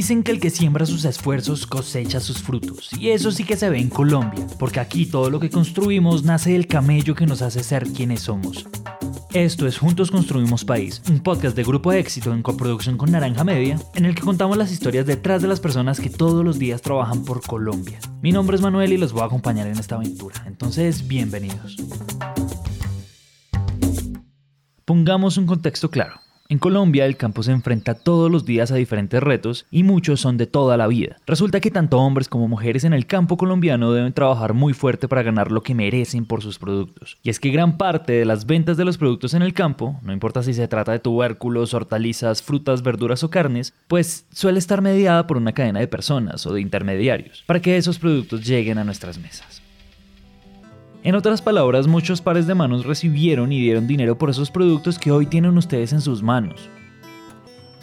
Dicen que el que siembra sus esfuerzos cosecha sus frutos, y eso sí que se ve en Colombia, porque aquí todo lo que construimos nace del camello que nos hace ser quienes somos. Esto es Juntos Construimos País, un podcast de grupo éxito en coproducción con Naranja Media, en el que contamos las historias detrás de las personas que todos los días trabajan por Colombia. Mi nombre es Manuel y los voy a acompañar en esta aventura, entonces bienvenidos. Pongamos un contexto claro. En Colombia el campo se enfrenta todos los días a diferentes retos y muchos son de toda la vida. Resulta que tanto hombres como mujeres en el campo colombiano deben trabajar muy fuerte para ganar lo que merecen por sus productos. Y es que gran parte de las ventas de los productos en el campo, no importa si se trata de tubérculos, hortalizas, frutas, verduras o carnes, pues suele estar mediada por una cadena de personas o de intermediarios para que esos productos lleguen a nuestras mesas. En otras palabras, muchos pares de manos recibieron y dieron dinero por esos productos que hoy tienen ustedes en sus manos.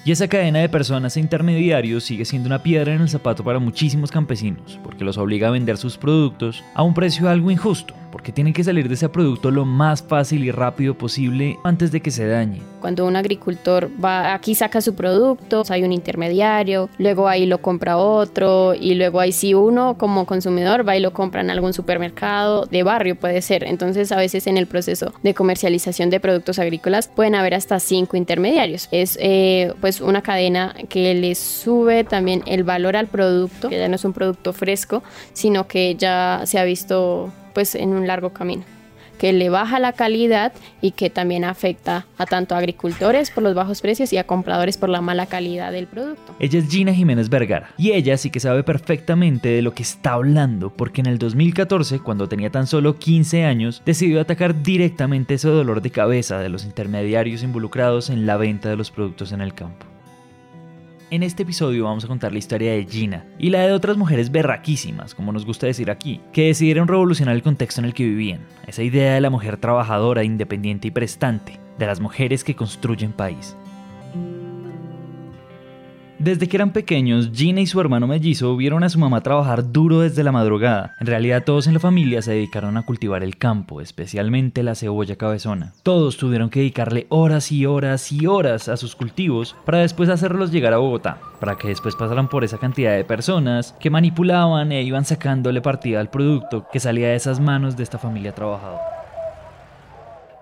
Y esa cadena de personas e intermediarios sigue siendo una piedra en el zapato para muchísimos campesinos, porque los obliga a vender sus productos a un precio algo injusto, porque tienen que salir de ese producto lo más fácil y rápido posible antes de que se dañe. Cuando un agricultor va aquí saca su producto, hay un intermediario, luego ahí lo compra otro y luego ahí si uno como consumidor va y lo compra en algún supermercado de barrio puede ser. Entonces a veces en el proceso de comercialización de productos agrícolas pueden haber hasta cinco intermediarios. Es eh, pues una cadena que le sube también el valor al producto, que ya no es un producto fresco, sino que ya se ha visto pues en un largo camino que le baja la calidad y que también afecta a tanto agricultores por los bajos precios y a compradores por la mala calidad del producto. Ella es Gina Jiménez Vergara y ella sí que sabe perfectamente de lo que está hablando porque en el 2014, cuando tenía tan solo 15 años, decidió atacar directamente ese dolor de cabeza de los intermediarios involucrados en la venta de los productos en el campo. En este episodio vamos a contar la historia de Gina y la de otras mujeres berraquísimas, como nos gusta decir aquí, que decidieron revolucionar el contexto en el que vivían, esa idea de la mujer trabajadora, independiente y prestante, de las mujeres que construyen país. Desde que eran pequeños, Gina y su hermano mellizo vieron a su mamá trabajar duro desde la madrugada. En realidad todos en la familia se dedicaron a cultivar el campo, especialmente la cebolla cabezona. Todos tuvieron que dedicarle horas y horas y horas a sus cultivos para después hacerlos llegar a Bogotá, para que después pasaran por esa cantidad de personas que manipulaban e iban sacándole partida al producto que salía de esas manos de esta familia trabajadora.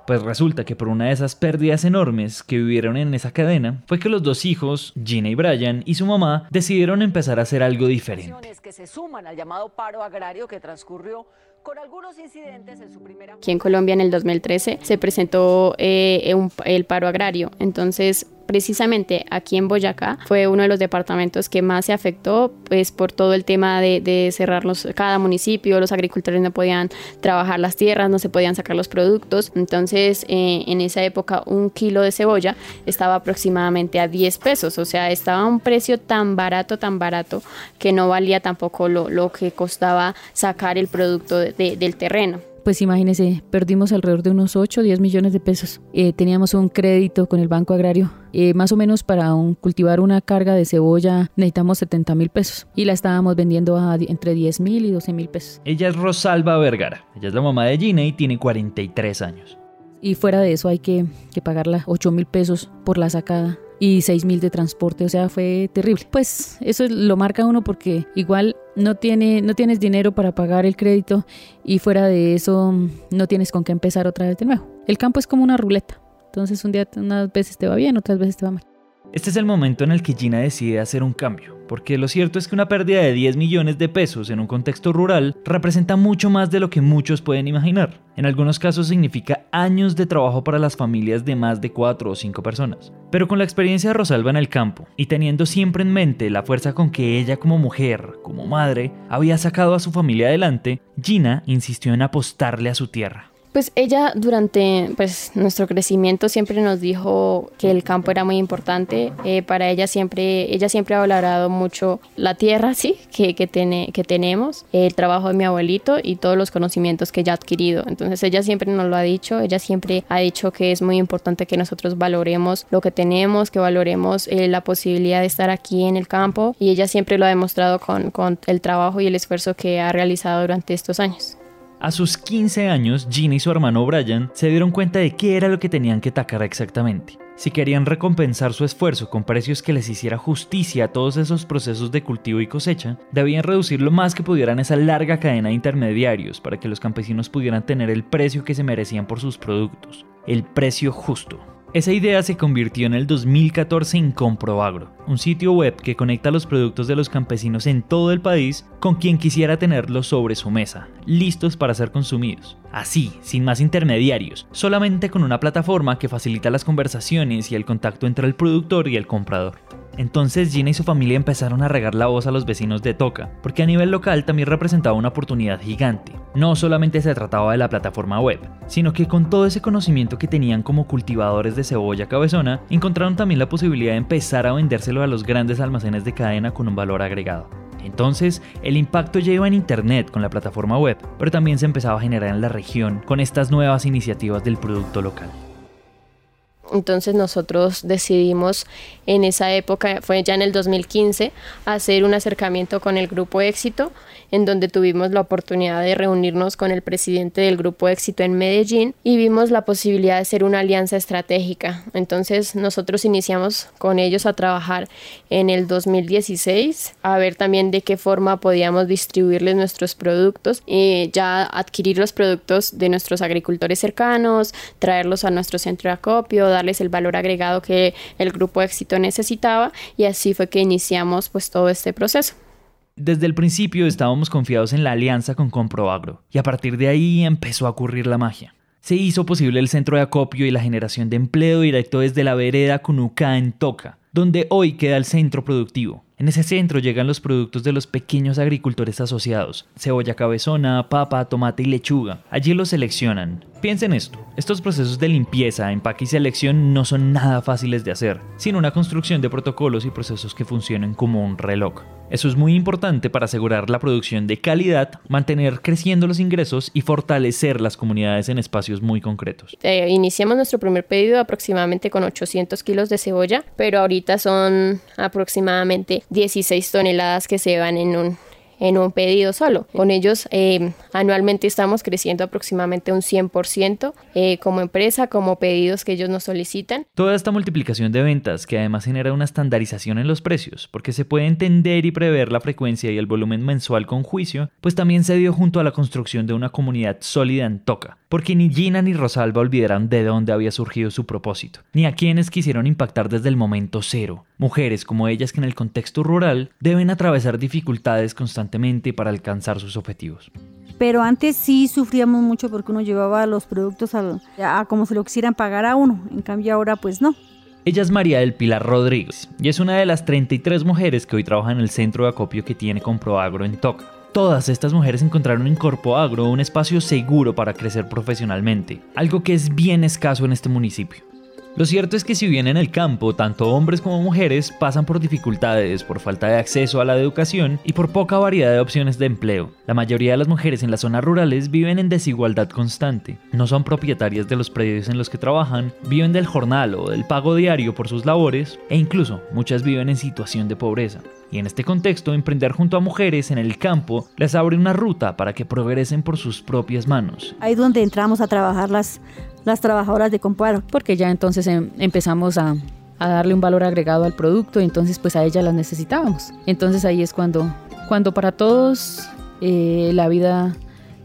Pues resulta que por una de esas pérdidas enormes que vivieron en esa cadena, fue que los dos hijos, Gina y Brian, y su mamá, decidieron empezar a hacer algo diferente. que se suman al llamado paro agrario que transcurrió con algunos incidentes en su primera... Aquí en Colombia en el 2013 se presentó eh, el paro agrario, entonces precisamente aquí en Boyacá fue uno de los departamentos que más se afectó pues por todo el tema de, de cerrar cada municipio, los agricultores no podían trabajar las tierras, no se podían sacar los productos, entonces eh, en esa época un kilo de cebolla estaba aproximadamente a 10 pesos, o sea, estaba a un precio tan barato, tan barato que no valía tampoco lo, lo que costaba sacar el producto del terreno pues imagínese, perdimos alrededor de unos 8 o 10 millones de pesos. Eh, teníamos un crédito con el Banco Agrario. Eh, más o menos para un, cultivar una carga de cebolla necesitamos 70 mil pesos y la estábamos vendiendo a entre 10 mil y 12 mil pesos. Ella es Rosalba Vergara, ella es la mamá de Gina y tiene 43 años. Y fuera de eso hay que, que pagarla 8 mil pesos por la sacada y 6 mil de transporte, o sea, fue terrible. Pues eso lo marca uno porque igual no, tiene, no tienes dinero para pagar el crédito y fuera de eso no tienes con qué empezar otra vez de nuevo. El campo es como una ruleta, entonces un día unas veces te va bien, otras veces te va mal. Este es el momento en el que Gina decide hacer un cambio, porque lo cierto es que una pérdida de 10 millones de pesos en un contexto rural representa mucho más de lo que muchos pueden imaginar. En algunos casos significa años de trabajo para las familias de más de 4 o 5 personas. Pero con la experiencia de Rosalba en el campo y teniendo siempre en mente la fuerza con que ella como mujer, como madre, había sacado a su familia adelante, Gina insistió en apostarle a su tierra. Pues ella durante pues, nuestro crecimiento siempre nos dijo que el campo era muy importante. Eh, para ella siempre, ella siempre ha valorado mucho la tierra, sí, que, que, tiene, que tenemos, el trabajo de mi abuelito y todos los conocimientos que ella ha adquirido. Entonces ella siempre nos lo ha dicho, ella siempre ha dicho que es muy importante que nosotros valoremos lo que tenemos, que valoremos eh, la posibilidad de estar aquí en el campo y ella siempre lo ha demostrado con, con el trabajo y el esfuerzo que ha realizado durante estos años. A sus 15 años, Gina y su hermano Brian se dieron cuenta de qué era lo que tenían que atacar exactamente. Si querían recompensar su esfuerzo con precios que les hiciera justicia a todos esos procesos de cultivo y cosecha, debían reducir lo más que pudieran esa larga cadena de intermediarios para que los campesinos pudieran tener el precio que se merecían por sus productos, el precio justo. Esa idea se convirtió en el 2014 en Comproagro, un sitio web que conecta los productos de los campesinos en todo el país con quien quisiera tenerlos sobre su mesa, listos para ser consumidos. Así, sin más intermediarios, solamente con una plataforma que facilita las conversaciones y el contacto entre el productor y el comprador. Entonces Gina y su familia empezaron a regar la voz a los vecinos de Toca, porque a nivel local también representaba una oportunidad gigante. No solamente se trataba de la plataforma web, sino que con todo ese conocimiento que tenían como cultivadores de cebolla cabezona, encontraron también la posibilidad de empezar a vendérselo a los grandes almacenes de cadena con un valor agregado. Entonces, el impacto ya iba en Internet con la plataforma web, pero también se empezaba a generar en la región con estas nuevas iniciativas del producto local. Entonces nosotros decidimos en esa época, fue ya en el 2015, hacer un acercamiento con el Grupo Éxito, en donde tuvimos la oportunidad de reunirnos con el presidente del Grupo Éxito en Medellín y vimos la posibilidad de hacer una alianza estratégica. Entonces nosotros iniciamos con ellos a trabajar en el 2016, a ver también de qué forma podíamos distribuirles nuestros productos ya adquirir los productos de nuestros agricultores cercanos, traerlos a nuestro centro de acopio, el valor agregado que el Grupo Éxito necesitaba y así fue que iniciamos pues todo este proceso. Desde el principio estábamos confiados en la alianza con Comproagro y a partir de ahí empezó a ocurrir la magia. Se hizo posible el centro de acopio y la generación de empleo directo desde la vereda Cunucá en Toca, donde hoy queda el centro productivo. En ese centro llegan los productos de los pequeños agricultores asociados, cebolla cabezona, papa, tomate y lechuga. Allí los seleccionan. Piensen esto, estos procesos de limpieza, empaque y selección no son nada fáciles de hacer, sino una construcción de protocolos y procesos que funcionen como un reloj. Eso es muy importante para asegurar la producción de calidad, mantener creciendo los ingresos y fortalecer las comunidades en espacios muy concretos. Eh, iniciamos nuestro primer pedido aproximadamente con 800 kilos de cebolla, pero ahorita son aproximadamente 16 toneladas que se van en un, en un pedido solo. Con ellos eh, anualmente estamos creciendo aproximadamente un 100% eh, como empresa, como pedidos que ellos nos solicitan. Toda esta multiplicación de ventas que además genera una estandarización en los precios, porque se puede entender y prever la frecuencia y el volumen mensual con juicio, pues también se dio junto a la construcción de una comunidad sólida en Toca, porque ni Gina ni Rosalba olvidaron de dónde había surgido su propósito, ni a quienes quisieron impactar desde el momento cero. Mujeres como ellas que en el contexto rural deben atravesar dificultades constantemente para alcanzar sus objetivos. Pero antes sí sufríamos mucho porque uno llevaba los productos a, a como se lo quisieran pagar a uno, en cambio ahora pues no. Ella es María del Pilar Rodríguez y es una de las 33 mujeres que hoy trabajan en el centro de acopio que tiene Comproagro en Toca. Todas estas mujeres encontraron en Corpo Agro un espacio seguro para crecer profesionalmente, algo que es bien escaso en este municipio. Lo cierto es que si bien en el campo tanto hombres como mujeres pasan por dificultades por falta de acceso a la educación y por poca variedad de opciones de empleo, la mayoría de las mujeres en las zonas rurales viven en desigualdad constante, no son propietarias de los predios en los que trabajan, viven del jornal o del pago diario por sus labores e incluso muchas viven en situación de pobreza. Y en este contexto, emprender junto a mujeres en el campo les abre una ruta para que progresen por sus propias manos. Ahí es donde entramos a trabajar las, las trabajadoras de Comparo. Porque ya entonces em, empezamos a, a darle un valor agregado al producto, y entonces pues a ella las necesitábamos. Entonces ahí es cuando, cuando para todos eh, la vida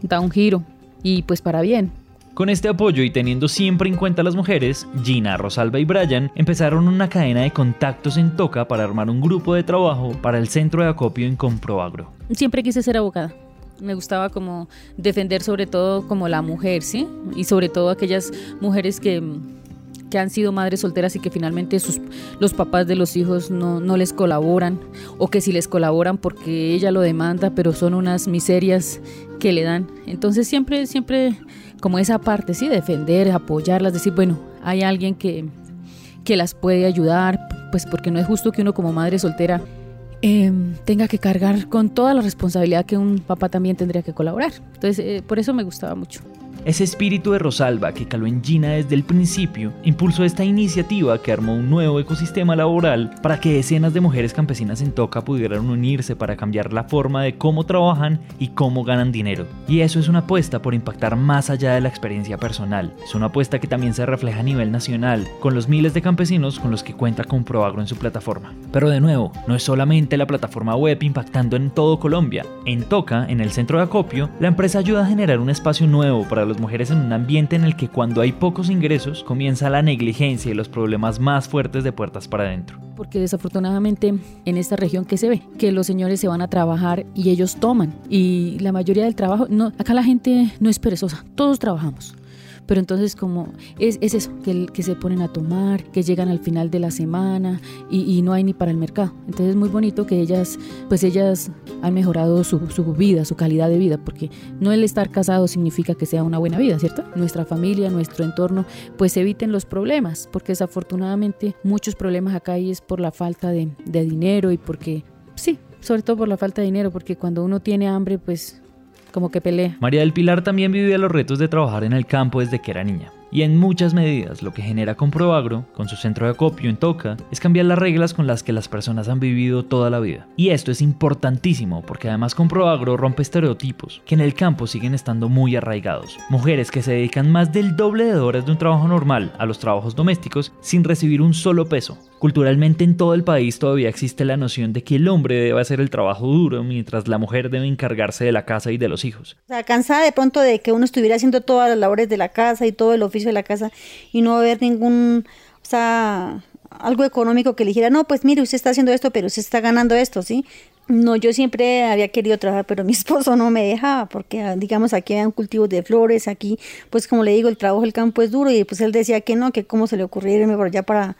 da un giro y pues para bien. Con este apoyo y teniendo siempre en cuenta a las mujeres, Gina, Rosalba y Brian empezaron una cadena de contactos en Toca para armar un grupo de trabajo para el centro de acopio en Comproagro. Siempre quise ser abogada. Me gustaba como defender sobre todo como la mujer, ¿sí? Y sobre todo aquellas mujeres que, que han sido madres solteras y que finalmente sus, los papás de los hijos no, no les colaboran o que si les colaboran porque ella lo demanda, pero son unas miserias que le dan. Entonces siempre, siempre como esa parte, sí, defender, apoyarlas, decir, bueno, hay alguien que, que las puede ayudar, pues porque no es justo que uno como madre soltera eh, tenga que cargar con toda la responsabilidad que un papá también tendría que colaborar. Entonces, eh, por eso me gustaba mucho. Ese espíritu de Rosalba que caló en Gina desde el principio impulsó esta iniciativa que armó un nuevo ecosistema laboral para que decenas de mujeres campesinas en Toca pudieran unirse para cambiar la forma de cómo trabajan y cómo ganan dinero. Y eso es una apuesta por impactar más allá de la experiencia personal. Es una apuesta que también se refleja a nivel nacional, con los miles de campesinos con los que cuenta con Proagro en su plataforma. Pero de nuevo, no es solamente la plataforma web impactando en todo Colombia. En Toca, en el centro de acopio, la empresa ayuda a generar un espacio nuevo para las mujeres en un ambiente en el que cuando hay pocos ingresos comienza la negligencia y los problemas más fuertes de puertas para adentro. Porque desafortunadamente en esta región que se ve, que los señores se van a trabajar y ellos toman. Y la mayoría del trabajo, no, acá la gente no es perezosa, todos trabajamos. Pero entonces como es, es eso, que, que, se ponen a tomar, que llegan al final de la semana y, no hay ni para el mercado. Entonces es muy bonito que ellas, pues ellas han mejorado su, vida, su calidad de vida, porque no el estar casado significa que sea una buena vida, ¿cierto? Nuestra familia, nuestro entorno, pues eviten los problemas, porque desafortunadamente muchos problemas acá hay es por la falta de, de dinero y porque, sí, sobre todo por la falta de dinero, porque cuando uno tiene hambre, pues como que pelea. María del Pilar también vivía los retos de trabajar en el campo desde que era niña. Y en muchas medidas lo que genera Comproagro, con su centro de acopio en Toca, es cambiar las reglas con las que las personas han vivido toda la vida. Y esto es importantísimo porque además Comproagro rompe estereotipos que en el campo siguen estando muy arraigados. Mujeres que se dedican más del doble de horas de un trabajo normal a los trabajos domésticos sin recibir un solo peso. Culturalmente en todo el país todavía existe la noción de que el hombre debe hacer el trabajo duro mientras la mujer debe encargarse de la casa y de los hijos. O sea, cansada de pronto de que uno estuviera haciendo todas las labores de la casa y todo el oficio de la casa y no haber ningún, o sea, algo económico que le dijera, no, pues mire, usted está haciendo esto, pero usted está ganando esto, ¿sí? No, yo siempre había querido trabajar, pero mi esposo no me dejaba, porque ah, digamos aquí hay un cultivo de flores, aquí, pues como le digo, el trabajo del campo es duro, y pues él decía que no, que cómo se le ocurría irme por allá para,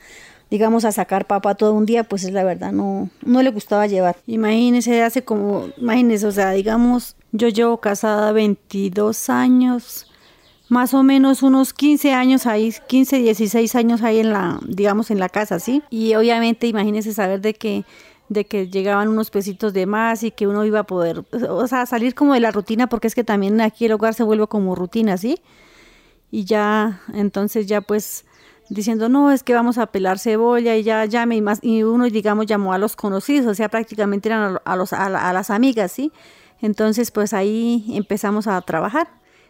digamos, a sacar papa todo un día, pues es la verdad, no, no le gustaba llevar. Imagínese, hace como, imagínese, o sea, digamos, yo llevo casada 22 años, más o menos unos 15 años ahí, 15, 16 años ahí en la, digamos, en la casa, ¿sí? Y obviamente imagínense saber de que de que llegaban unos pesitos de más y que uno iba a poder, o sea, salir como de la rutina, porque es que también aquí el hogar se vuelve como rutina, ¿sí? Y ya, entonces ya pues diciendo, no, es que vamos a pelar cebolla y ya llame y más, y uno digamos llamó a los conocidos, o sea, prácticamente eran a, los, a las amigas, ¿sí? Entonces pues ahí empezamos a trabajar.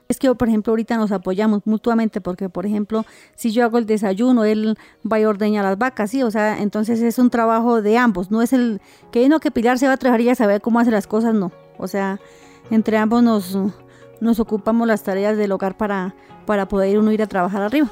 Es que, por ejemplo, ahorita nos apoyamos mutuamente porque, por ejemplo, si yo hago el desayuno, él va y ordeña las vacas, ¿sí? O sea, entonces es un trabajo de ambos, no es el que uno que Pilar se va a trabajar y ya sabe cómo hace las cosas, no. O sea, entre ambos nos, nos ocupamos las tareas del hogar para, para poder uno ir a trabajar arriba.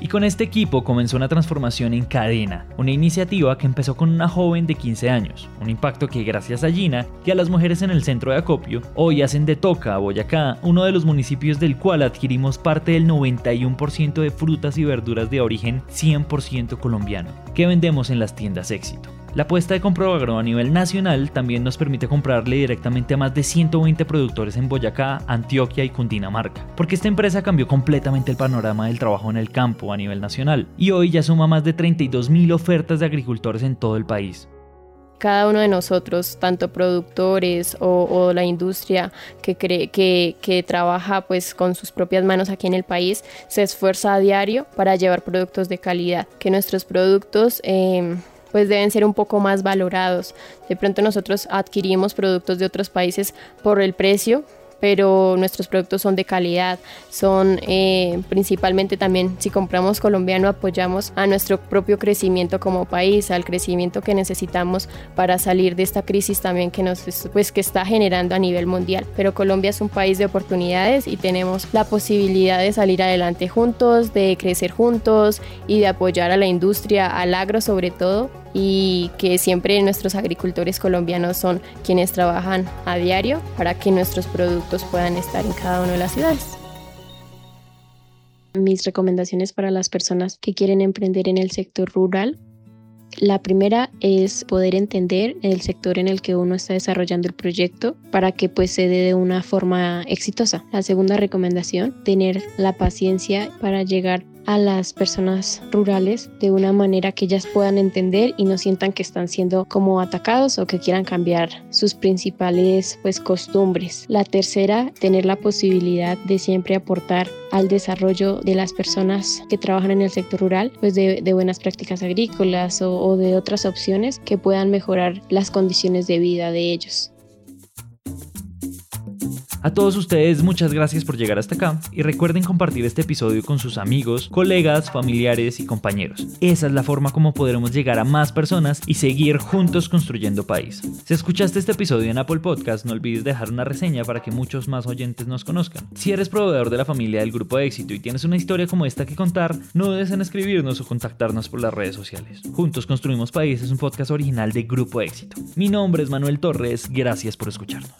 Y con este equipo comenzó una transformación en cadena, una iniciativa que empezó con una joven de 15 años, un impacto que gracias a Gina y a las mujeres en el centro de acopio, hoy hacen de Toca, Boyacá, uno de los municipios del cual adquirimos parte del 91% de frutas y verduras de origen 100% colombiano, que vendemos en las tiendas éxito. La apuesta de Comproagro a nivel nacional también nos permite comprarle directamente a más de 120 productores en Boyacá, Antioquia y Cundinamarca, porque esta empresa cambió completamente el panorama del trabajo en el campo a nivel nacional y hoy ya suma más de 32.000 ofertas de agricultores en todo el país. Cada uno de nosotros, tanto productores o, la industria que, trabaja pues con sus propias manos aquí en el país, se esfuerza a diario para llevar productos de calidad, que nuestros productos eh, pues deben ser un poco más valorados. De pronto nosotros adquirimos productos de otros países por el precio, pero nuestros productos son de calidad, son eh, principalmente también, si compramos colombiano, apoyamos a nuestro propio crecimiento como país, al crecimiento que necesitamos para salir de esta crisis también que nos pues que está generando a nivel mundial. Pero Colombia es un país de oportunidades y tenemos la posibilidad de salir adelante juntos, de crecer juntos y de apoyar a la industria, al agro sobre todo y que siempre nuestros agricultores colombianos son quienes trabajan a diario para que nuestros productos puedan estar en cada una de las ciudades. Mis recomendaciones para las personas que quieren emprender en el sector rural. La primera es poder entender el sector en el que uno está desarrollando el proyecto para que pues se dé de una forma exitosa. La segunda recomendación, tener la paciencia para llegar a las personas rurales de una manera que ellas puedan entender y no sientan que están siendo como atacados o que quieran cambiar sus principales pues costumbres. La tercera, tener la posibilidad de siempre aportar al desarrollo de las personas que trabajan en el sector rural, pues de, buenas prácticas agrícolas o de otras opciones que puedan mejorar las condiciones de vida de ellos. A todos ustedes muchas gracias por llegar hasta acá y recuerden compartir este episodio con sus amigos, colegas, familiares y compañeros. Esa es la forma como podremos llegar a más personas y seguir juntos construyendo país. Si escuchaste este episodio en Apple Podcast, no olvides dejar una reseña para que muchos más oyentes nos conozcan. Si eres proveedor de la familia del grupo éxito y tienes una historia como esta que contar, no dudes en escribirnos o contactarnos por las redes sociales. Juntos construimos país es un podcast original de Grupo Éxito. Mi nombre es Manuel Torres, gracias por escucharnos.